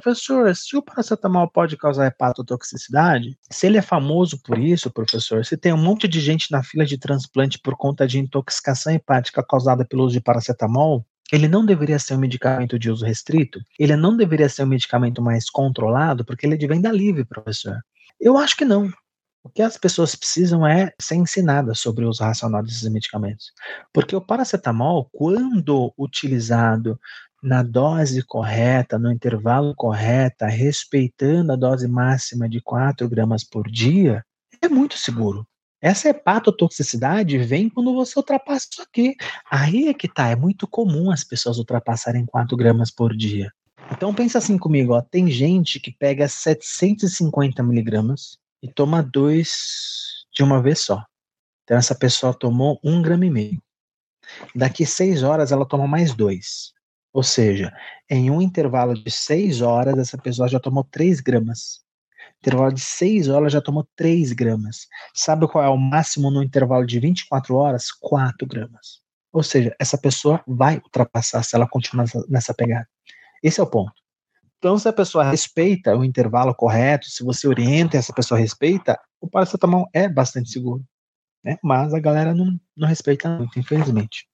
professor, se o paracetamol pode causar hepatotoxicidade, se ele é famoso por isso, professor, se tem um monte de gente na fila de transplante por conta de intoxicação hepática causada pelo uso de paracetamol, ele não deveria ser um medicamento de uso restrito? Ele não deveria ser um medicamento mais controlado, porque ele é de venda livre, professor? Eu acho que não. O que as pessoas precisam é ser ensinadas sobre o uso racional desses medicamentos. Porque o paracetamol, quando utilizado na dose correta, no intervalo correto, respeitando a dose máxima de 4 gramas por dia, é muito seguro. Essa hepatotoxicidade vem quando você ultrapassa isso aqui. Aí é que tá, é muito comum as pessoas ultrapassarem 4 gramas por dia. Então pensa assim comigo, ó, tem gente que pega 750 miligramas e toma dois de uma vez só. Então essa pessoa tomou um grama e meio. Daqui seis horas ela toma mais dois. Ou seja, em um intervalo de seis horas essa pessoa já tomou três gramas. Intervalo de seis horas já tomou três gramas. Sabe qual é o máximo no intervalo de 24 horas? Quatro gramas. Ou seja, essa pessoa vai ultrapassar se ela continuar nessa pegada. Esse é o ponto. Então, se a pessoa respeita o intervalo correto, se você orienta e essa pessoa respeita, o paracetamol é bastante seguro. Né? Mas a galera não, não respeita muito, infelizmente.